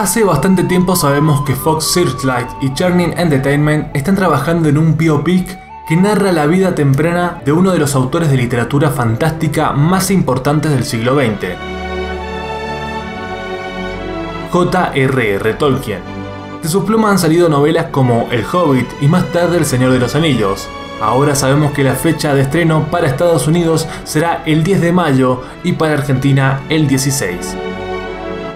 Hace bastante tiempo sabemos que Fox Searchlight y Churning Entertainment están trabajando en un biopic que narra la vida temprana de uno de los autores de literatura fantástica más importantes del siglo XX, J.R.R. Tolkien. De su pluma han salido novelas como El Hobbit y más tarde El Señor de los Anillos. Ahora sabemos que la fecha de estreno para Estados Unidos será el 10 de mayo y para Argentina el 16.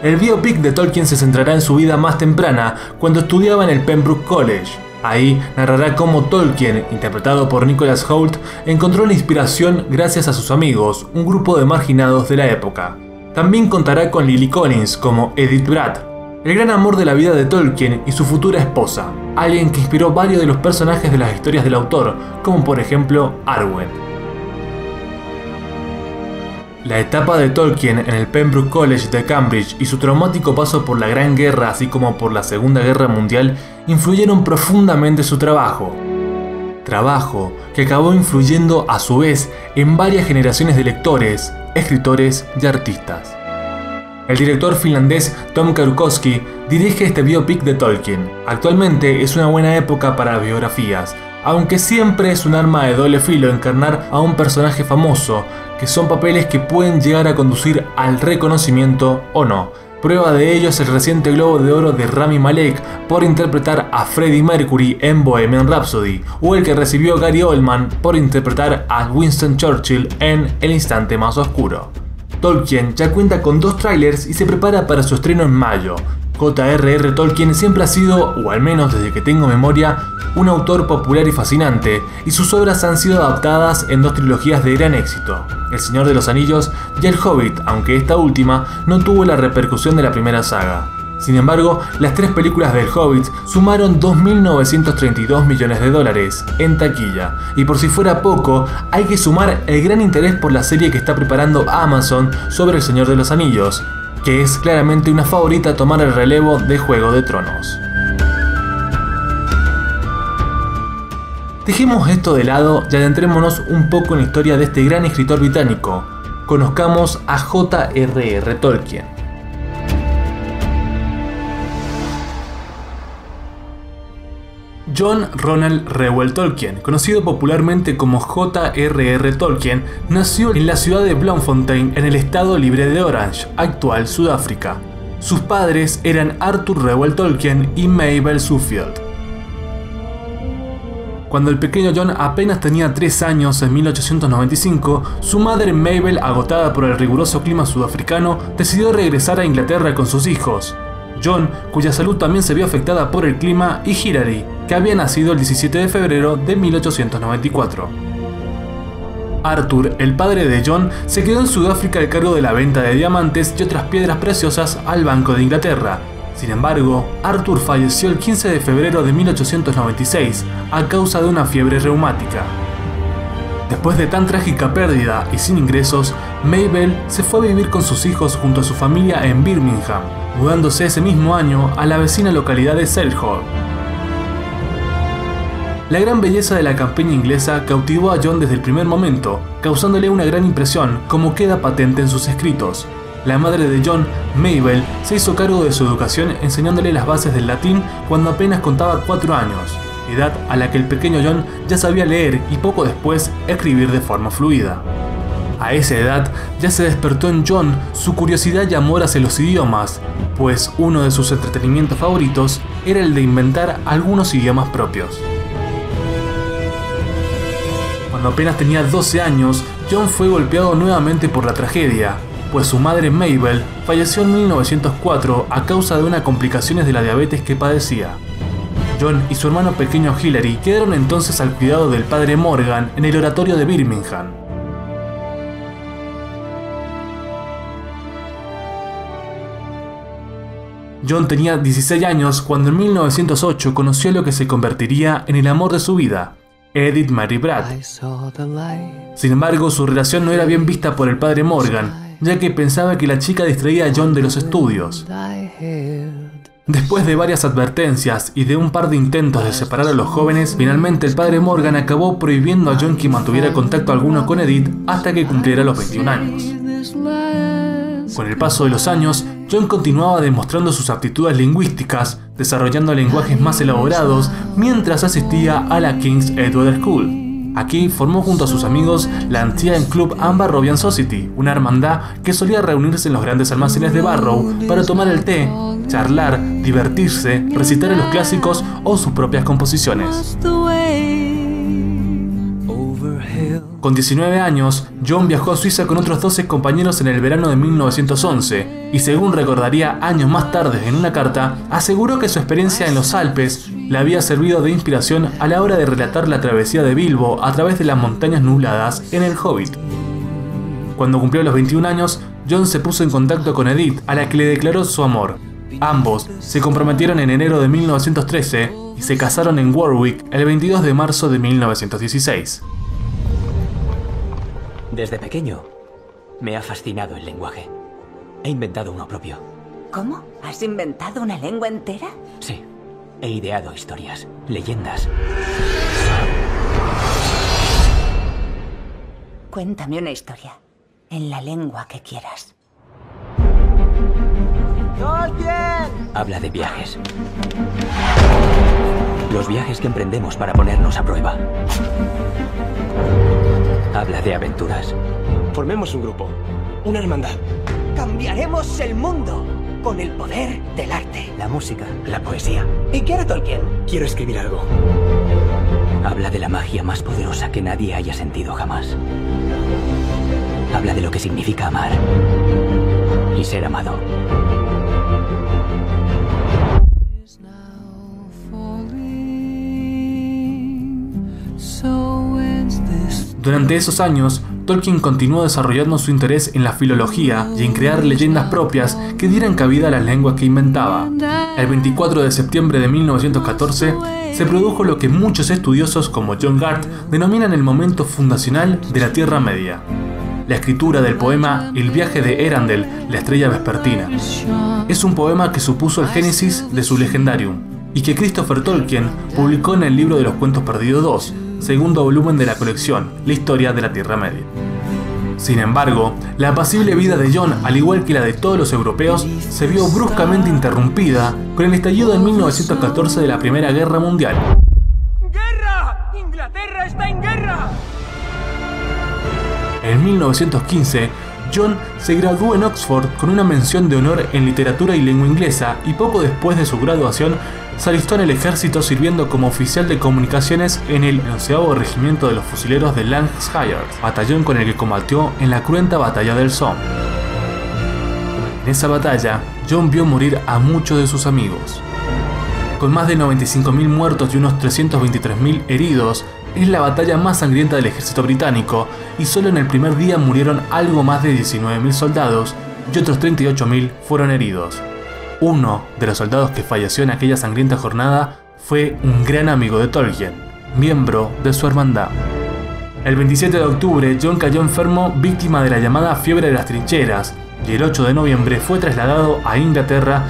El biopic de Tolkien se centrará en su vida más temprana, cuando estudiaba en el Pembroke College. Ahí narrará cómo Tolkien, interpretado por Nicholas Hoult, encontró la inspiración gracias a sus amigos, un grupo de marginados de la época. También contará con Lily Collins como Edith Bratt, el gran amor de la vida de Tolkien y su futura esposa, alguien que inspiró varios de los personajes de las historias del autor, como por ejemplo Arwen. La etapa de Tolkien en el Pembroke College de Cambridge y su traumático paso por la Gran Guerra así como por la Segunda Guerra Mundial influyeron profundamente su trabajo. Trabajo que acabó influyendo a su vez en varias generaciones de lectores, escritores y artistas. El director finlandés Tom Karukowski dirige este biopic de Tolkien. Actualmente es una buena época para biografías, aunque siempre es un arma de doble filo encarnar a un personaje famoso, que son papeles que pueden llegar a conducir al reconocimiento o no. Prueba de ello es el reciente Globo de Oro de Rami Malek por interpretar a Freddie Mercury en Bohemian Rhapsody, o el que recibió Gary Oldman por interpretar a Winston Churchill en El Instante Más Oscuro. Tolkien ya cuenta con dos trailers y se prepara para su estreno en mayo, J.R.R. Tolkien siempre ha sido, o al menos desde que tengo memoria, un autor popular y fascinante, y sus obras han sido adaptadas en dos trilogías de gran éxito, El Señor de los Anillos y El Hobbit, aunque esta última no tuvo la repercusión de la primera saga. Sin embargo, las tres películas del Hobbit sumaron 2.932 millones de dólares en taquilla, y por si fuera poco, hay que sumar el gran interés por la serie que está preparando Amazon sobre El Señor de los Anillos, que es claramente una favorita a tomar el relevo de Juego de Tronos. Dejemos esto de lado y adentrémonos un poco en la historia de este gran escritor británico. Conozcamos a J.R.R. Tolkien. John Ronald Reuel Tolkien, conocido popularmente como J.R.R. Tolkien, nació en la ciudad de Bloemfontein en el estado libre de Orange, actual Sudáfrica. Sus padres eran Arthur Reuel Tolkien y Mabel Suffield. Cuando el pequeño John apenas tenía 3 años en 1895, su madre Mabel, agotada por el riguroso clima sudafricano, decidió regresar a Inglaterra con sus hijos. John, cuya salud también se vio afectada por el clima, y Hilary, que había nacido el 17 de febrero de 1894. Arthur, el padre de John, se quedó en Sudáfrica al cargo de la venta de diamantes y otras piedras preciosas al Banco de Inglaterra. Sin embargo, Arthur falleció el 15 de febrero de 1896 a causa de una fiebre reumática. Después de tan trágica pérdida y sin ingresos, Mabel se fue a vivir con sus hijos junto a su familia en Birmingham, mudándose ese mismo año a la vecina localidad de Selhurst. La gran belleza de la campiña inglesa cautivó a John desde el primer momento, causándole una gran impresión, como queda patente en sus escritos. La madre de John, Mabel, se hizo cargo de su educación enseñándole las bases del latín cuando apenas contaba 4 años, edad a la que el pequeño John ya sabía leer y poco después escribir de forma fluida. A esa edad ya se despertó en John su curiosidad y amor hacia los idiomas, pues uno de sus entretenimientos favoritos era el de inventar algunos idiomas propios. Cuando apenas tenía 12 años, John fue golpeado nuevamente por la tragedia, pues su madre Mabel falleció en 1904 a causa de unas complicaciones de la diabetes que padecía. John y su hermano pequeño Hilary quedaron entonces al cuidado del padre Morgan en el oratorio de Birmingham. John tenía 16 años cuando en 1908 conoció lo que se convertiría en el amor de su vida, Edith Mary Bratt. Sin embargo, su relación no era bien vista por el padre Morgan, ya que pensaba que la chica distraía a John de los estudios. Después de varias advertencias y de un par de intentos de separar a los jóvenes, finalmente el padre Morgan acabó prohibiendo a John que mantuviera contacto alguno con Edith hasta que cumpliera los 21 años. Con el paso de los años, John continuaba demostrando sus aptitudes lingüísticas, desarrollando lenguajes más elaborados mientras asistía a la King's Edward School. Aquí formó junto a sus amigos la Ancien Club Amber Robian Society, una hermandad que solía reunirse en los grandes almacenes de Barrow para tomar el té, charlar, divertirse, recitar los clásicos o sus propias composiciones. Con 19 años, John viajó a Suiza con otros 12 compañeros en el verano de 1911 y según recordaría años más tarde en una carta, aseguró que su experiencia en los Alpes le había servido de inspiración a la hora de relatar la travesía de Bilbo a través de las montañas nubladas en El Hobbit. Cuando cumplió los 21 años, John se puso en contacto con Edith, a la que le declaró su amor. Ambos se comprometieron en enero de 1913 y se casaron en Warwick el 22 de marzo de 1916. Desde pequeño me ha fascinado el lenguaje. He inventado uno propio. ¿Cómo? ¿Has inventado una lengua entera? Sí. He ideado historias, leyendas. Cuéntame una historia. En la lengua que quieras. Habla de viajes. Los viajes que emprendemos para ponernos a prueba. Habla de aventuras. Formemos un grupo, una hermandad. Cambiaremos el mundo con el poder del arte. La música, la poesía. ¿Y qué hará Tolkien? Quiero escribir algo. Habla de la magia más poderosa que nadie haya sentido jamás. Habla de lo que significa amar y ser amado. Durante esos años, Tolkien continuó desarrollando su interés en la filología y en crear leyendas propias que dieran cabida a las lenguas que inventaba. El 24 de septiembre de 1914 se produjo lo que muchos estudiosos como John Gart denominan el momento fundacional de la Tierra Media. La escritura del poema El viaje de Erandel, la estrella vespertina. Es un poema que supuso el génesis de su legendarium y que Christopher Tolkien publicó en el libro de los cuentos perdidos 2, segundo volumen de la colección, La historia de la Tierra Media. Sin embargo, la apacible vida de John, al igual que la de todos los europeos, se vio bruscamente interrumpida con el estallido en 1914 de la Primera Guerra Mundial. ¡Guerra! ¡Inglaterra está en guerra! En 1915, John se graduó en Oxford con una mención de honor en literatura y lengua inglesa y poco después de su graduación se alistó en el ejército sirviendo como oficial de comunicaciones en el 11 Regimiento de los Fusileros de Lancashire, batallón con el que combatió en la cruenta batalla del Somme. En esa batalla, John vio morir a muchos de sus amigos. Con más de 95.000 muertos y unos 323.000 heridos, es la batalla más sangrienta del ejército británico y solo en el primer día murieron algo más de 19.000 soldados y otros 38.000 fueron heridos. Uno de los soldados que falleció en aquella sangrienta jornada fue un gran amigo de Tolkien, miembro de su hermandad. El 27 de octubre, John cayó enfermo víctima de la llamada fiebre de las trincheras y el 8 de noviembre fue trasladado a Inglaterra.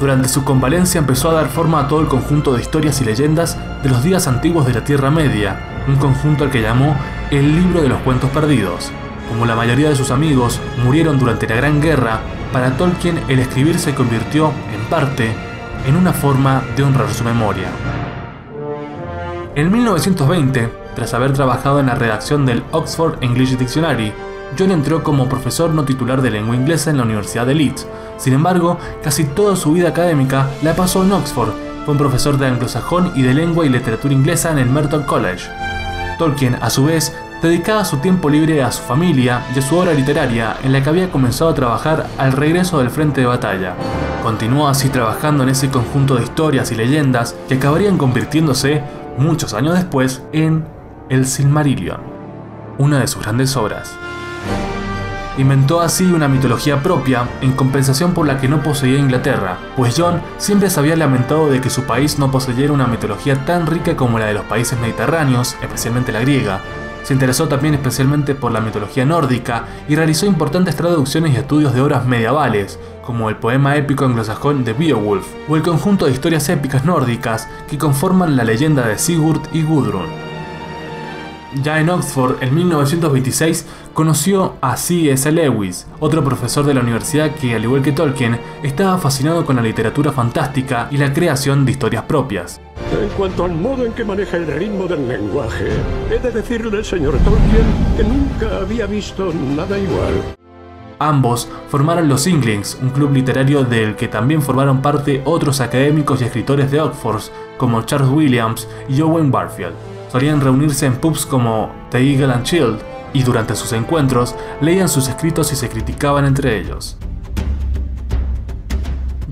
Durante su convalencia empezó a dar forma a todo el conjunto de historias y leyendas de los días antiguos de la Tierra Media, un conjunto al que llamó el Libro de los Cuentos Perdidos. Como la mayoría de sus amigos murieron durante la Gran Guerra, para Tolkien el escribir se convirtió, en parte, en una forma de honrar su memoria. En 1920, tras haber trabajado en la redacción del Oxford English Dictionary, John entró como profesor no titular de lengua inglesa en la Universidad de Leeds. Sin embargo, casi toda su vida académica la pasó en Oxford. Fue un profesor de anglosajón y de lengua y literatura inglesa en el Merton College. Tolkien, a su vez, dedicaba su tiempo libre a su familia y a su obra literaria, en la que había comenzado a trabajar al regreso del frente de batalla. Continuó así trabajando en ese conjunto de historias y leyendas que acabarían convirtiéndose, muchos años después, en El Silmarillion, una de sus grandes obras. Inventó así una mitología propia en compensación por la que no poseía Inglaterra, pues John siempre se había lamentado de que su país no poseyera una mitología tan rica como la de los países mediterráneos, especialmente la griega, se interesó también especialmente por la mitología nórdica y realizó importantes traducciones y estudios de obras medievales, como el poema épico anglosajón de Beowulf o el conjunto de historias épicas nórdicas que conforman la leyenda de Sigurd y Gudrun. Ya en Oxford, en 1926, conoció a C.S. Lewis, otro profesor de la universidad que, al igual que Tolkien, estaba fascinado con la literatura fantástica y la creación de historias propias. En cuanto al modo en que maneja el ritmo del lenguaje, he de decirle al señor Tolkien que nunca había visto nada igual. Ambos formaron los Inklings, un club literario del que también formaron parte otros académicos y escritores de Oxford, como Charles Williams y Owen Barfield solían reunirse en pubs como The Eagle and Shield y durante sus encuentros leían sus escritos y se criticaban entre ellos.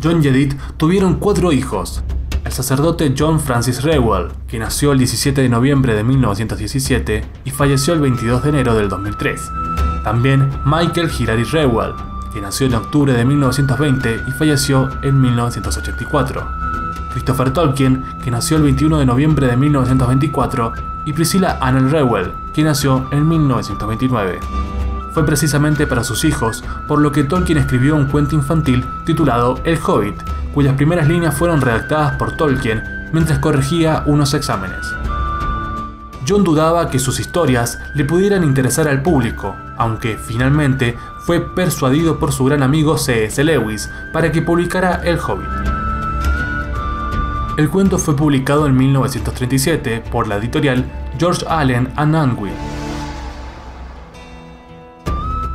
John y Edith tuvieron cuatro hijos. El sacerdote John Francis Rewell, que nació el 17 de noviembre de 1917 y falleció el 22 de enero del 2003. También Michael Hilary Rewell, que nació en octubre de 1920 y falleció en 1984. Christopher Tolkien, que nació el 21 de noviembre de 1924, y Priscilla Annel Rewell, que nació en 1929. Fue precisamente para sus hijos por lo que Tolkien escribió un cuento infantil titulado El Hobbit, cuyas primeras líneas fueron redactadas por Tolkien mientras corregía unos exámenes. John dudaba que sus historias le pudieran interesar al público, aunque finalmente fue persuadido por su gran amigo C.S. Lewis para que publicara El Hobbit. El cuento fue publicado en 1937 por la editorial George Allen and Unwin.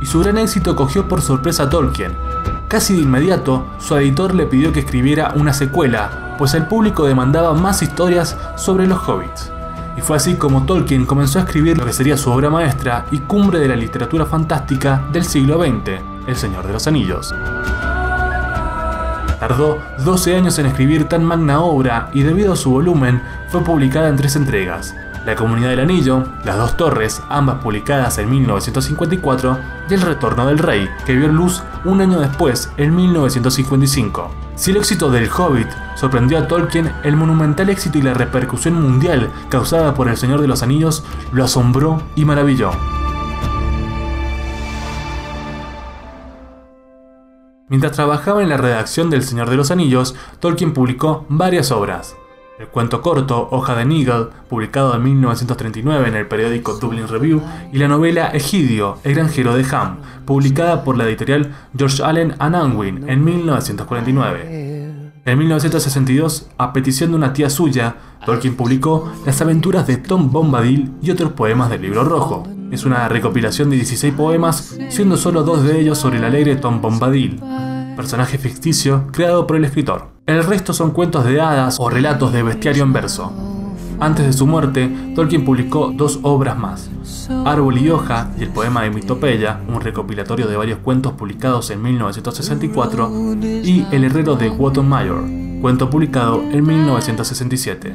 Y su gran éxito cogió por sorpresa a Tolkien. Casi de inmediato, su editor le pidió que escribiera una secuela, pues el público demandaba más historias sobre los hobbits. Y fue así como Tolkien comenzó a escribir lo que sería su obra maestra y cumbre de la literatura fantástica del siglo XX, El Señor de los Anillos. Tardó 12 años en escribir tan magna obra y debido a su volumen fue publicada en tres entregas. La Comunidad del Anillo, Las Dos Torres, ambas publicadas en 1954, y El Retorno del Rey, que vio luz un año después, en 1955. Si el éxito del Hobbit sorprendió a Tolkien, el monumental éxito y la repercusión mundial causada por El Señor de los Anillos lo asombró y maravilló. Mientras trabajaba en la redacción del Señor de los Anillos, Tolkien publicó varias obras. El cuento corto Hoja de Nigel, publicado en 1939 en el periódico Dublin Review, y la novela Egidio, el granjero de Ham, publicada por la editorial George Allen and Unwin en 1949. En 1962, a petición de una tía suya, Tolkien publicó Las aventuras de Tom Bombadil y otros poemas del libro rojo. Es una recopilación de 16 poemas, siendo solo dos de ellos sobre el alegre Tom Bombadil, personaje ficticio creado por el escritor. El resto son cuentos de hadas o relatos de bestiario en verso. Antes de su muerte, Tolkien publicó dos obras más, Árbol y Hoja y el poema de Mitopeya, un recopilatorio de varios cuentos publicados en 1964, y El herrero de Wotton Mayor, cuento publicado en 1967.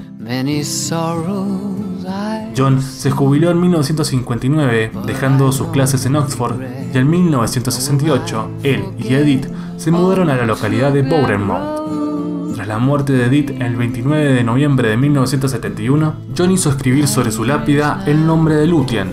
John se jubiló en 1959, dejando sus clases en Oxford, y en 1968 él y Edith se mudaron a la localidad de Bournemouth. Tras la muerte de Edith el 29 de noviembre de 1971, John hizo escribir sobre su lápida el nombre de Lúthien.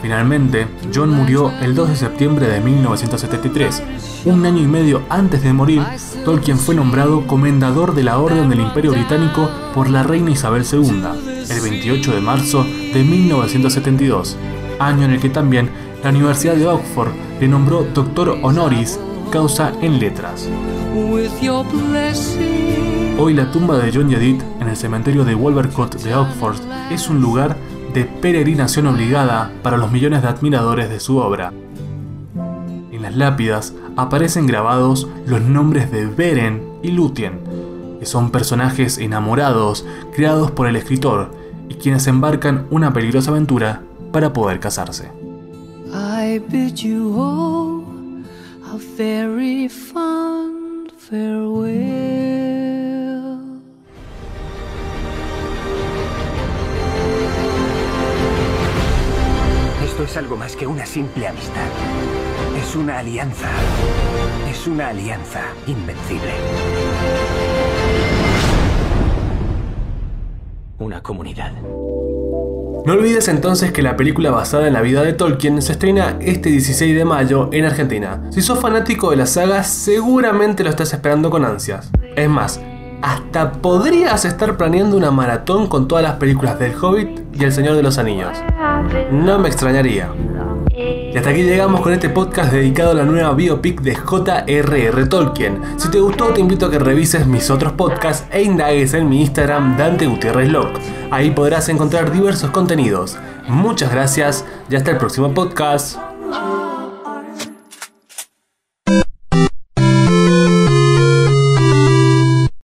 Finalmente, John murió el 2 de septiembre de 1973. Un año y medio antes de morir, Tolkien fue nombrado comendador de la Orden del Imperio Británico por la reina Isabel II, el 28 de marzo de 1972, año en el que también la Universidad de Oxford le nombró doctor honoris causa en letras. Hoy la tumba de John y Edith en el cementerio de Wolvercott de Oxford es un lugar de peregrinación obligada para los millones de admiradores de su obra. En las lápidas aparecen grabados los nombres de Beren y Lúthien, que son personajes enamorados creados por el escritor y quienes embarcan una peligrosa aventura para poder casarse. Algo más que una simple amistad. Es una alianza. Es una alianza invencible. Una comunidad. No olvides entonces que la película basada en la vida de Tolkien se estrena este 16 de mayo en Argentina. Si sos fanático de la saga, seguramente lo estás esperando con ansias. Es más, hasta podrías estar planeando una maratón con todas las películas del Hobbit y El Señor de los Anillos. No me extrañaría. Y hasta aquí llegamos con este podcast dedicado a la nueva biopic de J.R.R. Tolkien. Si te gustó, te invito a que revises mis otros podcasts e indagues en mi Instagram Dante Gutiérrez Locke. Ahí podrás encontrar diversos contenidos. Muchas gracias y hasta el próximo podcast.